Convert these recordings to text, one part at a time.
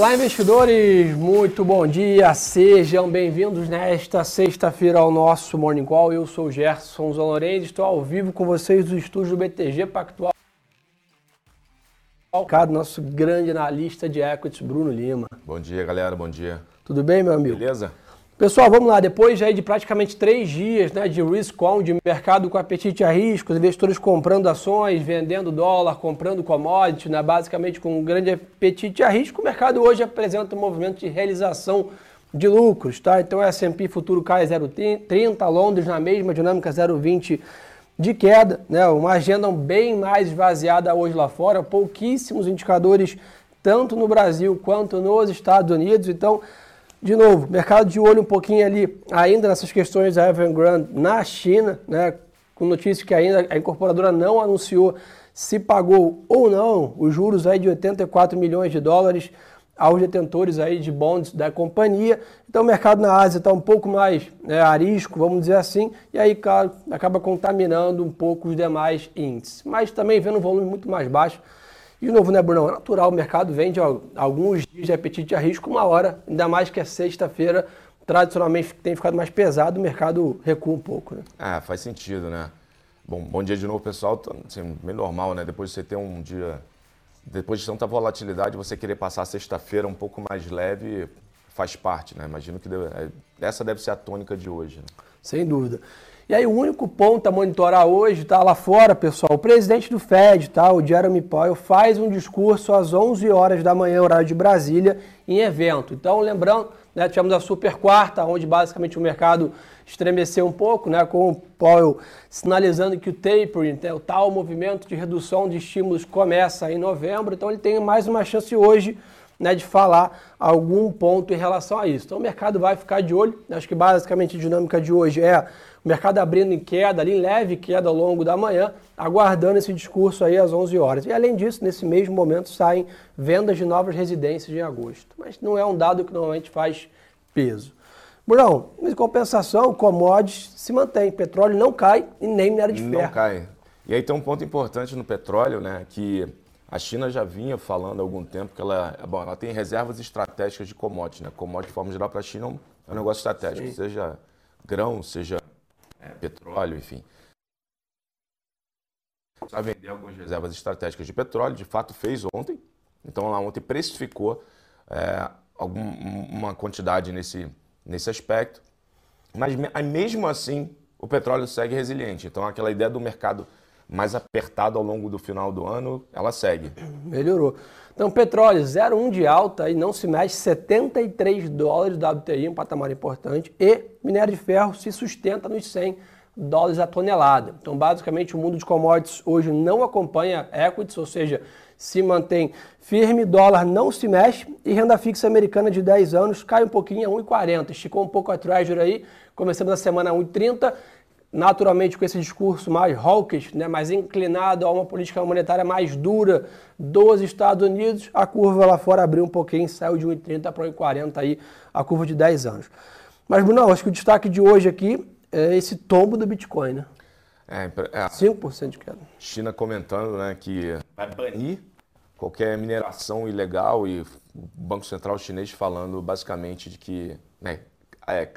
Olá, investidores! Muito bom dia! Sejam bem-vindos nesta sexta-feira ao nosso Morning Call. Eu sou o Gerson Zolorenzi, estou ao vivo com vocês do estúdio do BTG Pactual. Nosso grande analista de equities, Bruno Lima. Bom dia, galera. Bom dia. Tudo bem, meu amigo? Beleza? Pessoal, vamos lá. Depois aí de praticamente três dias né, de risk on, de mercado com apetite a risco, os investidores comprando ações, vendendo dólar, comprando commodities, né, basicamente com um grande apetite a risco, o mercado hoje apresenta um movimento de realização de lucros. Tá? Então, S&P futuro cai 0,30, Londres na mesma dinâmica 0,20 de queda, né? uma agenda bem mais esvaziada hoje lá fora, pouquíssimos indicadores, tanto no Brasil quanto nos Estados Unidos. Então, de novo, mercado de olho um pouquinho ali ainda nessas questões da Evergrande na China, né, com notícia que ainda a incorporadora não anunciou se pagou ou não os juros aí de 84 milhões de dólares aos detentores aí de bonds da companhia. Então o mercado na Ásia está um pouco mais né, arisco, vamos dizer assim, e aí, claro, acaba contaminando um pouco os demais índices. Mas também vendo um volume muito mais baixo, de novo, né, Bruno? É natural, o mercado vende alguns dias de apetite a risco, uma hora, ainda mais que é sexta-feira, tradicionalmente tem ficado mais pesado, o mercado recua um pouco. Né? Ah, faz sentido, né? Bom, bom dia de novo, pessoal. Assim, bem normal, né? Depois de você ter um dia. Depois de tanta volatilidade, você querer passar a sexta-feira um pouco mais leve faz parte, né? Imagino que deve, é, essa deve ser a tônica de hoje. Né? Sem dúvida. E aí o único ponto a monitorar hoje, tá lá fora, pessoal, o presidente do Fed, tá, o Jeremy Powell, faz um discurso às 11 horas da manhã, horário de Brasília, em evento. Então, lembrando, né, tivemos a super quarta, onde basicamente o mercado estremeceu um pouco, né, com o Powell sinalizando que o tapering, né, o tal movimento de redução de estímulos começa em novembro, então ele tem mais uma chance hoje né, de falar algum ponto em relação a isso. Então o mercado vai ficar de olho. Acho que basicamente a dinâmica de hoje é o mercado abrindo em queda, ali em leve queda ao longo da manhã, aguardando esse discurso aí às 11 horas. E além disso, nesse mesmo momento saem vendas de novas residências em agosto. Mas não é um dado que normalmente faz peso. Brunão, em compensação, commodities se mantém. Petróleo não cai e nem minério de ferro. Não cai. E aí tem um ponto importante no petróleo, né, que a China já vinha falando há algum tempo que ela, bom, ela tem reservas estratégicas de commodities, né? Commodity, de forma geral, para a China é um negócio estratégico, Sim. seja grão, seja é, petróleo, enfim. Para vender algumas reservas estratégicas de petróleo, de fato fez ontem. Então, lá ontem precificou é, alguma quantidade nesse, nesse aspecto. Mas mesmo assim, o petróleo segue resiliente. Então, aquela ideia do mercado mais apertado ao longo do final do ano, ela segue. Melhorou. Então, petróleo 0,1 de alta e não se mexe, 73 dólares do WTI, um patamar importante, e minério de ferro se sustenta nos 100 dólares a tonelada. Então, basicamente, o mundo de commodities hoje não acompanha equities, ou seja, se mantém firme, dólar não se mexe e renda fixa americana de 10 anos cai um pouquinho a 1,40. Esticou um pouco a Treasury aí, começamos a semana a 1,30 naturalmente com esse discurso mais hawkish, né, mais inclinado a uma política monetária mais dura dos Estados Unidos, a curva lá fora abriu um pouquinho, saiu de 1,30 para 1,40 aí, a curva de 10 anos. Mas, Bruno, acho que o destaque de hoje aqui é esse tombo do Bitcoin, né? É, é, 5% de queda. China comentando né, que vai banir qualquer mineração ilegal e o Banco Central chinês falando basicamente de que né, é,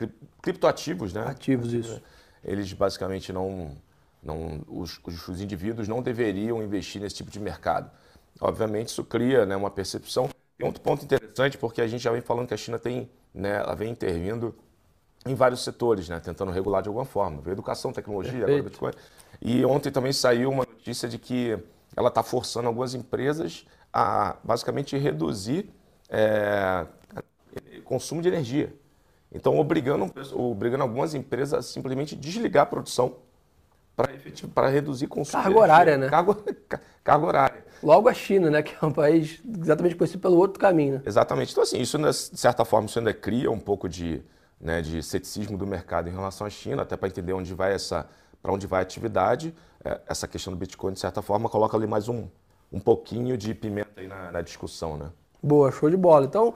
criptoativos, né? Ativos, isso eles basicamente não, não os, os, indivíduos não deveriam investir nesse tipo de mercado. Obviamente isso cria né, uma percepção. Tem outro ponto interessante porque a gente já vem falando que a China tem, né, ela vem intervindo em vários setores, né, tentando regular de alguma forma. Educação, tecnologia, agora Bitcoin. E ontem também saiu uma notícia de que ela está forçando algumas empresas a basicamente reduzir é, consumo de energia. Então, obrigando, obrigando algumas empresas a simplesmente desligar a produção para reduzir consumo. Carga horária, né? Carga, carga horária. Logo a China, né? Que é um país exatamente conhecido pelo outro caminho. Né? Exatamente. Então, assim, isso, de certa forma, isso ainda cria um pouco de, né, de ceticismo do mercado em relação à China, até para entender onde vai essa, para onde vai a atividade. É, essa questão do Bitcoin, de certa forma, coloca ali mais um, um pouquinho de pimenta aí na, na discussão, né? Boa, show de bola. Então,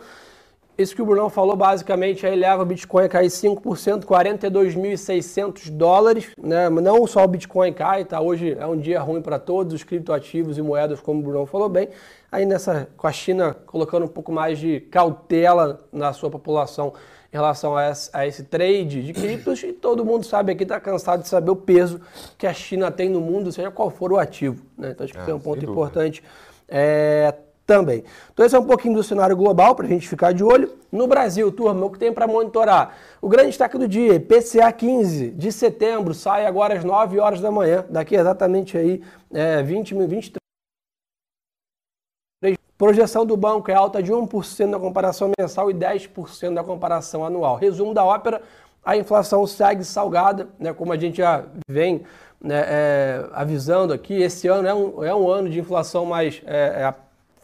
isso que o Brunão falou basicamente aí leva o Bitcoin a cair 5%, 42.600 dólares. Né? Não só o Bitcoin cai, tá? Hoje é um dia ruim para todos os criptoativos e moedas, como o Brunão falou bem. Aí nessa, com a China colocando um pouco mais de cautela na sua população em relação a esse, a esse trade de criptos, e todo mundo sabe aqui, está cansado de saber o peso que a China tem no mundo, seja qual for o ativo. Né? Então acho que é, é um ponto importante. É, também. Então esse é um pouquinho do cenário global para a gente ficar de olho. No Brasil, turma, o que tem para monitorar? O grande destaque do dia, PCA 15 de setembro, sai agora às 9 horas da manhã, daqui exatamente aí é, 20 mil, 23. Projeção do banco é alta de 1% na comparação mensal e 10% na comparação anual. Resumo da ópera, a inflação segue salgada, né, como a gente já vem né, é, avisando aqui, esse ano é um, é um ano de inflação mais é, é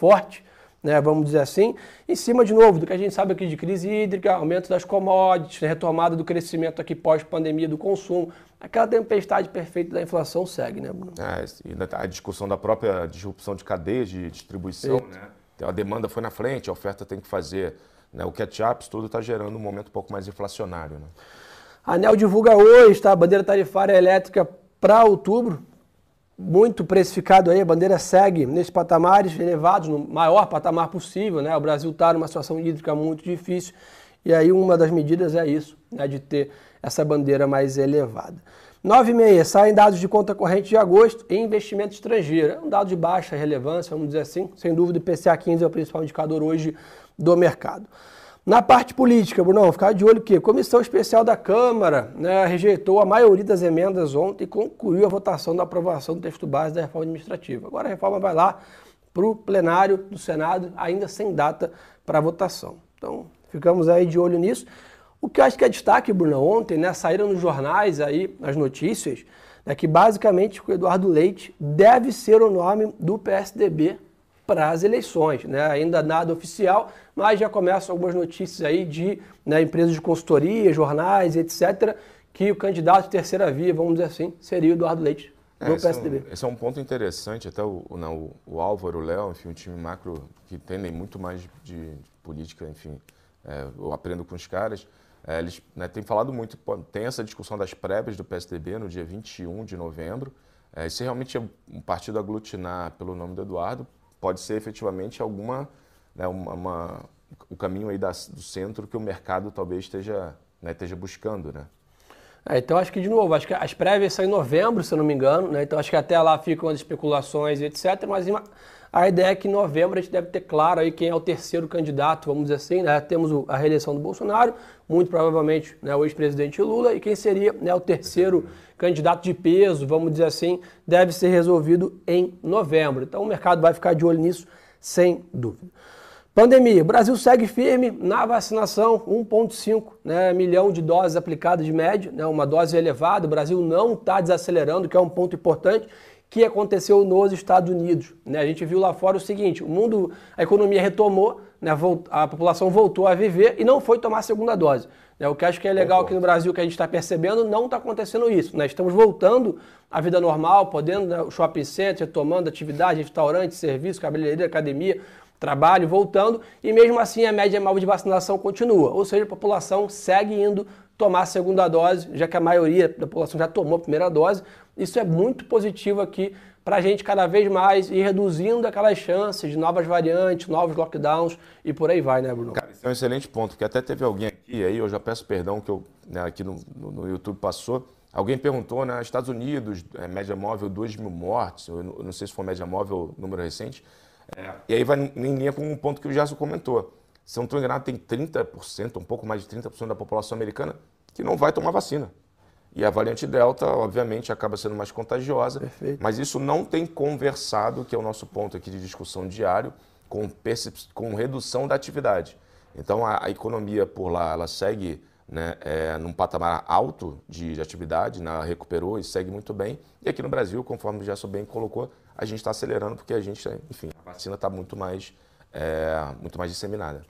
forte, né, vamos dizer assim, em cima de novo do que a gente sabe aqui de crise hídrica, aumento das commodities, retomada do crescimento aqui pós-pandemia do consumo, aquela tempestade perfeita da inflação segue, né, Bruno? É, a discussão da própria disrupção de cadeias de distribuição, Eita. né? Então, a demanda foi na frente, a oferta tem que fazer né, o catch-up, tudo está gerando um momento um pouco mais inflacionário. Né? A ANEL divulga hoje, tá? Bandeira tarifária elétrica para outubro, muito precificado aí, a bandeira segue nesses patamares elevados, no maior patamar possível, né? O Brasil está numa situação hídrica muito difícil e aí uma das medidas é isso, né? de ter essa bandeira mais elevada. 9 e meia, saem dados de conta corrente de agosto e investimento estrangeiro. É um dado de baixa relevância, vamos dizer assim. Sem dúvida, o PCA 15 é o principal indicador hoje do mercado. Na parte política, Bruno, ficar de olho que a Comissão Especial da Câmara né, rejeitou a maioria das emendas ontem e concluiu a votação da aprovação do texto base da reforma administrativa. Agora a reforma vai lá para o plenário do Senado, ainda sem data para votação. Então, ficamos aí de olho nisso. O que eu acho que é destaque, Bruno, ontem, né, saíram nos jornais aí as notícias, né, que basicamente o Eduardo Leite deve ser o nome do PSDB para as eleições. Né? Ainda nada oficial, mas já começam algumas notícias aí de né, empresas de consultoria, jornais, etc., que o candidato de terceira via, vamos dizer assim, seria o Eduardo Leite do é, PSDB. Esse é, um, esse é um ponto interessante, até o, não, o, Álvaro, o Léo, enfim, um time macro que entendem muito mais de, de política, enfim, é, eu aprendo com os caras. É, eles né, têm falado muito, tem essa discussão das prévias do PSDB no dia 21 de novembro. É, se realmente é um partido aglutinar pelo nome do Eduardo, pode ser efetivamente alguma né, uma, uma, o caminho aí da, do centro que o mercado talvez esteja, né, esteja buscando, né? É, então acho que de novo, acho que as prévias são em novembro, se eu não me engano, né? Então acho que até lá ficam as especulações e etc. Mas a ideia é que em novembro a gente deve ter claro aí quem é o terceiro candidato, vamos dizer assim, né? Temos a reeleição do Bolsonaro, muito provavelmente né, o ex-presidente Lula, e quem seria né, o terceiro candidato de peso, vamos dizer assim, deve ser resolvido em novembro. Então o mercado vai ficar de olho nisso, sem dúvida. Pandemia. O Brasil segue firme na vacinação, 1,5 né, milhão de doses aplicadas de média, né, uma dose elevada. O Brasil não está desacelerando, que é um ponto importante que aconteceu nos Estados Unidos. Né? A gente viu lá fora o seguinte: o mundo, a economia retomou, né, a população voltou a viver e não foi tomar a segunda dose. Né? O que acho que é legal aqui no Brasil, que a gente está percebendo, não está acontecendo isso. Né? Estamos voltando à vida normal, podendo, né, o shopping center, tomando atividade, restaurante, serviço, cabeleireira, academia, trabalho, voltando, e mesmo assim a média móvel de vacinação continua. Ou seja, a população segue indo tomar a segunda dose, já que a maioria da população já tomou a primeira dose. Isso é muito positivo aqui para a gente cada vez mais ir reduzindo aquelas chances de novas variantes, novos lockdowns e por aí vai, né, Bruno? Cara, isso é um excelente ponto, porque até teve alguém aqui, aí eu já peço perdão que eu né, aqui no, no, no, YouTube passou, alguém perguntou, né, Estados Unidos, é, média móvel 2 mil mortes, eu não sei se foi média móvel número recente, é, e aí vai em linha com um ponto que o Gerson comentou. Se eu não estou enganado, tem 30%, um pouco mais de 30% da população americana que não vai tomar vacina. E a variante Delta, obviamente, acaba sendo mais contagiosa. Perfeito. Mas isso não tem conversado, que é o nosso ponto aqui de discussão diário, com, com redução da atividade. Então, a, a economia por lá, ela segue né, é, num patamar alto de, de atividade, né, recuperou e segue muito bem. E aqui no Brasil, conforme o Gerson bem colocou, a gente está acelerando porque a gente, enfim, a vacina está muito mais, é, muito mais disseminada.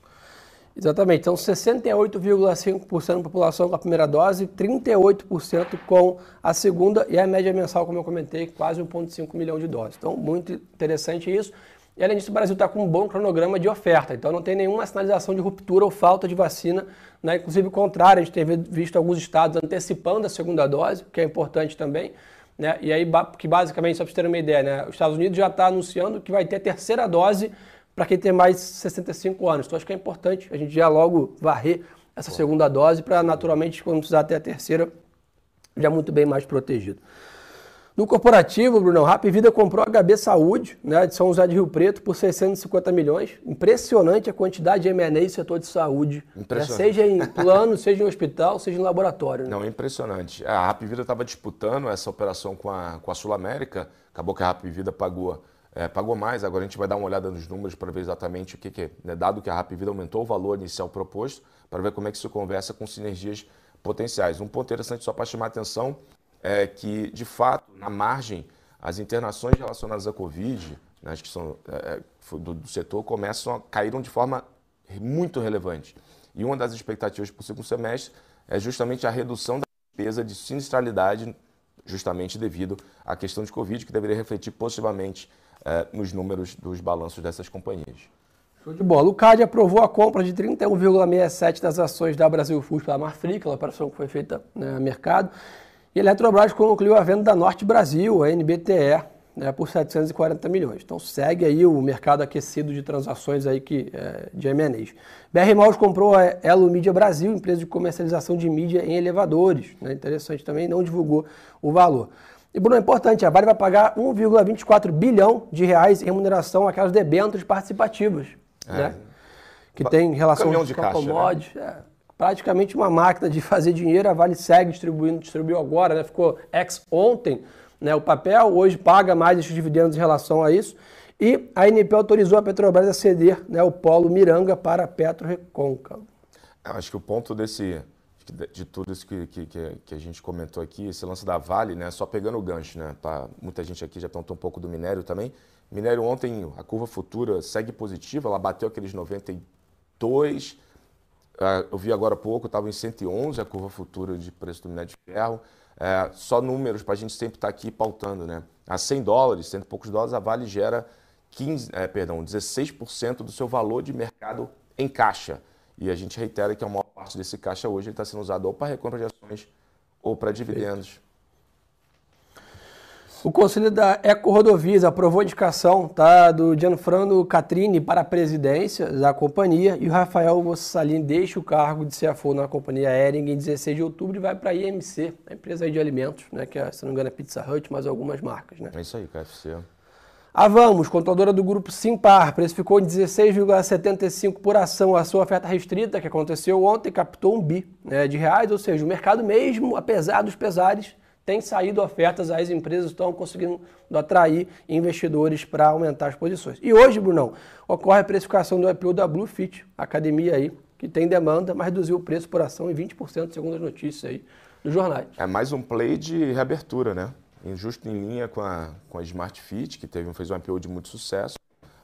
Exatamente. Então, 68,5% da população com a primeira dose, 38% com a segunda e a média mensal, como eu comentei, quase 1,5 milhão de doses. Então, muito interessante isso. E além disso, o Brasil está com um bom cronograma de oferta, então não tem nenhuma sinalização de ruptura ou falta de vacina. Né? Inclusive, o contrário, a gente tem visto alguns estados antecipando a segunda dose, que é importante também. Né? E aí, que basicamente, só para vocês terem uma ideia, né? os Estados Unidos já está anunciando que vai ter a terceira dose para quem tem mais de 65 anos. Então, acho que é importante a gente já logo varrer essa segunda dose para, naturalmente, quando precisar ter a terceira, já muito bem mais protegido. No corporativo, Bruno, Rap Vida comprou a HB Saúde, né, de São José de Rio Preto, por 650 milhões. Impressionante a quantidade de M&A no setor de saúde. Né, seja em plano, seja em hospital, seja em laboratório. Né? Não, é impressionante. A Rap Vida estava disputando essa operação com a, com a Sul América, acabou que a Rap Vida pagou, é, pagou mais, agora a gente vai dar uma olhada nos números para ver exatamente o que, que é. Né, dado que a Rap Vida aumentou o valor inicial proposto, para ver como é que isso conversa com sinergias potenciais. Um ponto interessante só para chamar a atenção é que, de fato, na margem, as internações relacionadas à Covid, né, que são é, é do, do, setor, começam a caíram de forma muito relevante. E uma das expectativas para o segundo semestre é justamente a redução da despesa de sinistralidade, justamente devido à questão de Covid, que deveria refletir positivamente é, nos números dos balanços dessas companhias. Show de bola. O CAD aprovou a compra de 31,67% das ações da Brasil Foods pela Marfrig, aquela operação que foi feita né, no mercado. E a Eletrobras concluiu a venda da Norte Brasil, a NBTE, né, por 740 milhões. Então segue aí o mercado aquecido de transações aí que, é, de M&As. BR Malls comprou a Elo Mídia Brasil, empresa de comercialização de mídia em elevadores. Né, interessante também, não divulgou o valor. E, Bruno, é importante, a Vale vai pagar 1,24 bilhão de reais em remuneração àquelas debêntures participativas, é. né? Que tem relação com a commodities. Né? É praticamente uma máquina de fazer dinheiro. A Vale segue distribuindo, distribuiu agora, né? ficou ex ontem né? o papel, hoje paga mais esses dividendos em relação a isso. E a ANP autorizou a Petrobras a ceder né, o polo Miranga para a Petro Recôncavo. Acho que o ponto desse, de tudo isso que, que, que, a gente comentou aqui, esse lance da Vale, né, só pegando o gancho, né, pra, muita gente aqui já perguntou um pouco do minério também. Minério ontem, a curva futura segue positiva, ela bateu aqueles 92, é, eu vi agora há pouco, estava em 111 a curva futura de preço do minério de ferro. É, só números para a gente sempre estar tá aqui pautando, né? A 100 dólares, 100 e poucos dólares, a Vale gera 15, é, perdão, 16% do seu valor de mercado em caixa. E a gente reitera que a maior parte desse caixa hoje está sendo usado ou para recompra de ações ou para dividendos. O Conselho da Eco Rodovias aprovou a indicação tá, do Gianfranco Catrini para a presidência da companhia e o Rafael Mossalini deixa o cargo de CFO na companhia aérea em 16 de outubro e vai para a IMC, a empresa de alimentos, né, que é, se não me engano é Pizza Hut, mas algumas marcas. Né? É isso aí, KFC. A Vamos, contadora do grupo Simpar, precificou em 16,75 por ação a sua oferta restrita, que aconteceu ontem, captou um bi né, de reais, ou seja, o mercado mesmo, apesar dos pesares, tem saído ofertas, as empresas estão conseguindo atrair investidores para aumentar as posições. E hoje, Brunão, ocorre a precificação do IPO da Bluefit, academia aí, que tem demanda, mas reduziu o preço por ação em 20%, segundo as notícias aí dos jornais. É mais um play de reabertura, né? Justo em linha com a, com a Smart Fit, que teve, fez um IPO de muito sucesso.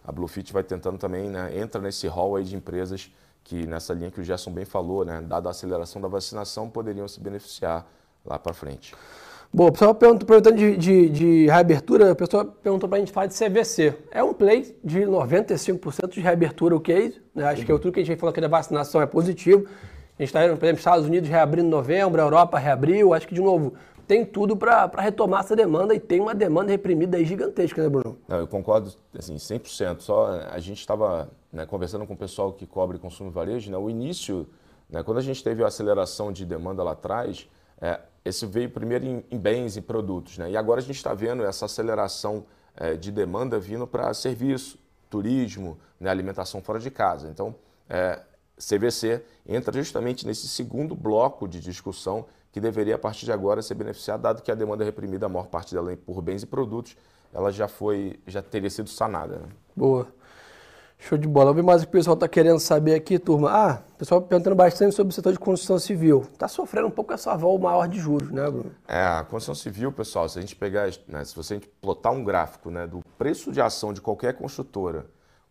A Bluefit vai tentando também, né, entra nesse hall aí de empresas que, nessa linha que o Gerson bem falou, né, dada a aceleração da vacinação, poderiam se beneficiar lá para frente. Bom, o pessoal perguntando de, de, de reabertura, a pessoa perguntou para a gente falar de CVC. É um play de 95% de reabertura o case. Né? Acho que é tudo que a gente falou aqui da vacinação é positivo. A gente está por exemplo, Estados Unidos reabrindo em novembro, a Europa reabriu. Acho que, de novo, tem tudo para retomar essa demanda e tem uma demanda reprimida aí gigantesca, né, Bruno? Não, eu concordo, assim, 100%. Só a gente estava né, conversando com o pessoal que cobre consumo e varejo, né, o início, né, quando a gente teve a aceleração de demanda lá atrás, é, esse veio primeiro em, em, bens e produtos, né? E agora a gente está vendo essa aceleração é, de demanda vindo para serviço, turismo, né? alimentação fora de casa. Então, é, CVC entra justamente nesse segundo bloco de discussão que deveria, a partir de agora, ser beneficiado, dado que a demanda reprimida, a maior parte dela por bens e produtos, ela já foi, já teria sido sanada. Né? Boa. Show de bola. Vamos ver mais o que o pessoal está querendo saber aqui, turma. Ah, o pessoal perguntando bastante sobre o setor de construção civil. Está sofrendo um pouco essa vol maior de juros, né, Bruno? É, a construção civil, pessoal, se a gente pegar, né, se você plotar um gráfico né, do preço de ação de qualquer construtora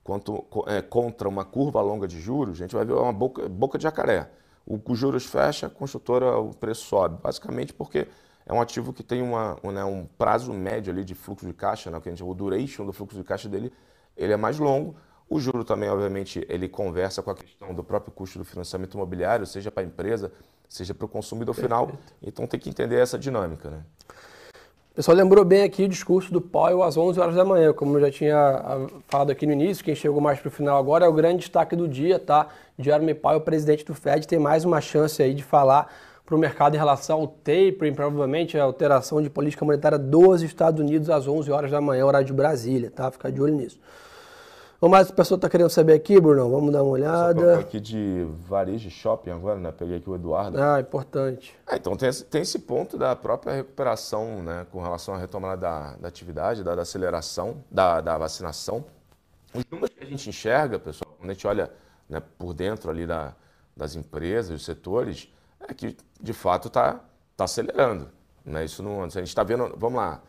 quanto, é, contra uma curva longa de juros, a gente vai ver uma boca, boca de jacaré. O, os juros fecha, a construtora, o preço sobe. Basicamente porque é um ativo que tem uma, um, né, um prazo médio ali de fluxo de caixa, né, que a gente, o duration do fluxo de caixa dele ele é mais longo. O juro também, obviamente, ele conversa com a questão do próprio custo do financiamento imobiliário, seja para a empresa, seja para o consumidor Perfeito. final. Então tem que entender essa dinâmica. Né? pessoal lembrou bem aqui o discurso do Powell às 11 horas da manhã, como eu já tinha ah, falado aqui no início, quem chegou mais para o final agora é o grande destaque do dia, tá? Jeremy Powell, presidente do Fed, tem mais uma chance aí de falar para o mercado em relação ao tapering, provavelmente a alteração de política monetária dos Estados Unidos às 11 horas da manhã, horário de Brasília, tá? Ficar de olho nisso. O mais a pessoa está querendo saber aqui, Bruno? Vamos dar uma olhada. Só aqui de varejo shopping agora, né? Peguei aqui o Eduardo. Ah, importante. É, então tem esse, tem esse ponto da própria recuperação, né? Com relação à retomada da, da atividade, da, da aceleração, da, da, vacinação. Os números que a gente enxerga, pessoal, quando a gente olha né, por dentro ali da, das empresas, dos setores, é que de fato está tá acelerando. Né? Isso não, a gente está vendo, vamos lá,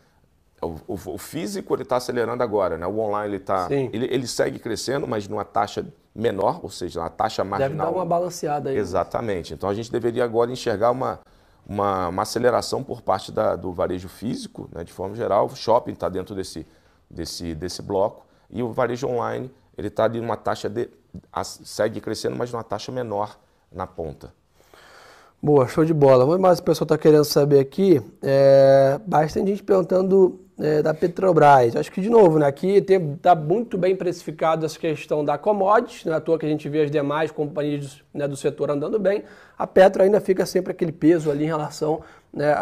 o, o, o físico ele está acelerando agora, né? O online ele está, ele, ele segue crescendo, mas numa taxa menor, ou seja, uma taxa marginal. Deve dar uma balanceada aí. Exatamente. Então a gente deveria agora enxergar uma, uma, uma aceleração por parte da, do varejo físico, né? de forma geral. O shopping está dentro desse, desse, desse bloco e o varejo online ele está ali numa taxa de segue crescendo, mas numa taxa menor na ponta. Boa, show de bola. Muito mais o pessoal está querendo saber aqui. É, bastante gente perguntando é, da Petrobras. Acho que, de novo, né, aqui está muito bem precificado essa questão da commodities, não é à toa que a gente vê as demais companhias né, do setor andando bem. A Petro ainda fica sempre aquele peso ali em relação né,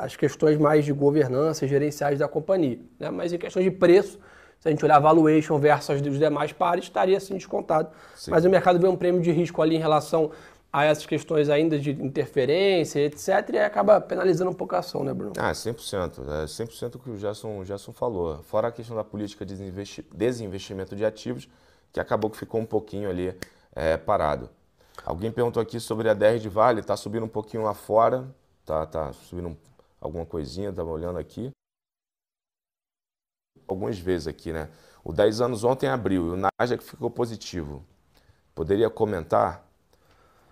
às questões mais de governança gerenciais da companhia. Né? Mas em questões de preço, se a gente olhar a valuation versus os demais pares, estaria assim descontado. Sim. Mas o mercado vê um prêmio de risco ali em relação a essas questões ainda de interferência, etc., e acaba penalizando um pouco a ação, né, Bruno? Ah, 100%. É 100% o que o Gerson, o Gerson falou. Fora a questão da política de desinvestimento de ativos, que acabou que ficou um pouquinho ali é, parado. Alguém perguntou aqui sobre a DR de Vale, está subindo um pouquinho lá fora, tá, tá subindo alguma coisinha, estava olhando aqui. Algumas vezes aqui, né? O 10 anos ontem abriu, e o Nasdaq ficou positivo. Poderia comentar?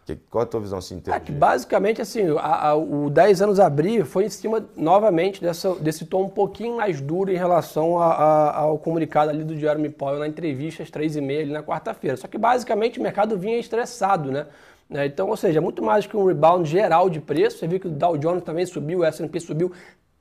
Que, qual a tua visão assim, é que, basicamente, assim, a, a, o 10 anos abrir foi em cima, novamente, dessa, desse tom um pouquinho mais duro em relação a, ao comunicado ali do Jeremy Powell na entrevista às 3h30 ali na quarta-feira. Só que, basicamente, o mercado vinha estressado, né? né? Então, ou seja, muito mais que um rebound geral de preço. Você viu que o Dow Jones também subiu, o S&P subiu,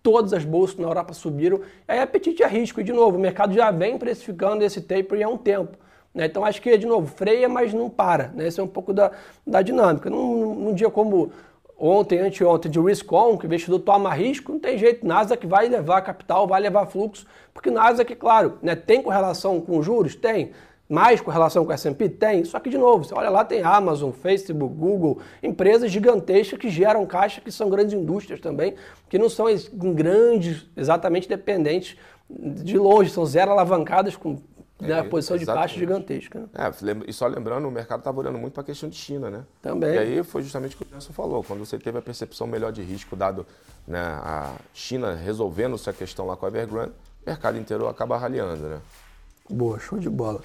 todas as bolsas na Europa subiram. Aí, apetite a risco. E, de novo, o mercado já vem precificando esse taper há um tempo. Né? Então acho que, de novo, freia, mas não para. Né? Esse é um pouco da, da dinâmica. Num, num dia como ontem, anteontem, de risk on, que o investidor toma risco, não tem jeito. Nasdaq vai levar capital, vai levar fluxo, porque Nasdaq, claro, né, tem correlação com juros? Tem. Mais correlação com o S&P? Tem. Só que, de novo, você olha lá, tem Amazon, Facebook, Google, empresas gigantescas que geram caixa, que são grandes indústrias também, que não são grandes, exatamente dependentes de longe, são zero alavancadas com na é, posição de caixa gigantesca. Né? É, e só lembrando, o mercado estava olhando muito para a questão de China, né? Também. E aí foi justamente o que o Nelson falou, quando você teve a percepção melhor de risco, dado né, a China resolvendo essa questão lá com a Evergrande, o mercado inteiro acaba raliando, né? Boa, show de bola.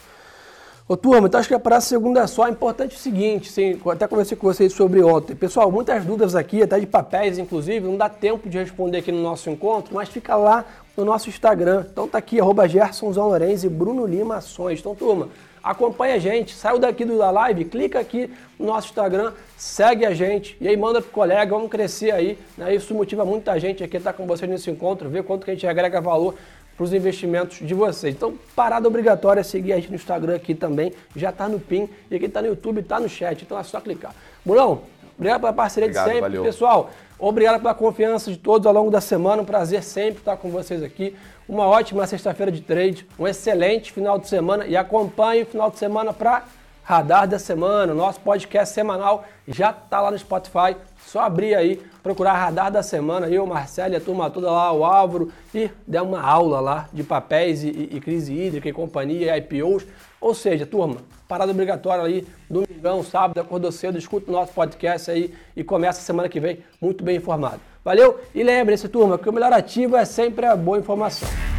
Ô turma, então acho que é para a segunda só é importante o seguinte, sim, até conversei com vocês sobre ontem. Pessoal, muitas dúvidas aqui, até de papéis, inclusive, não dá tempo de responder aqui no nosso encontro, mas fica lá no nosso Instagram. Então tá aqui, arroba Gerson e Bruno Lima Ações. Então, turma, acompanha a gente, saiu daqui da live, clica aqui no nosso Instagram, segue a gente e aí manda pro colega, vamos crescer aí. Né? Isso motiva muita gente aqui estar com vocês nesse encontro, ver quanto que a gente agrega valor para os investimentos de vocês. Então, parada obrigatória seguir a gente no Instagram aqui também, já está no PIN, e quem está no YouTube está no chat, então é só clicar. Burão, obrigado pela parceria obrigado, de sempre. Valeu. Pessoal, obrigado pela confiança de todos ao longo da semana, um prazer sempre estar com vocês aqui. Uma ótima sexta-feira de trade, um excelente final de semana e acompanhe o final de semana para Radar da Semana, nosso podcast semanal já está lá no Spotify. Só abrir aí, procurar Radar da Semana, eu, Marcelo e a turma toda lá, o Álvaro, e der uma aula lá de papéis e, e, e crise hídrica e companhia, IPOs. Ou seja, turma, parada obrigatória aí, domingão, sábado, acordou cedo, escuta o nosso podcast aí e começa a semana que vem muito bem informado. Valeu? E lembre-se, turma, que o melhor ativo é sempre a boa informação.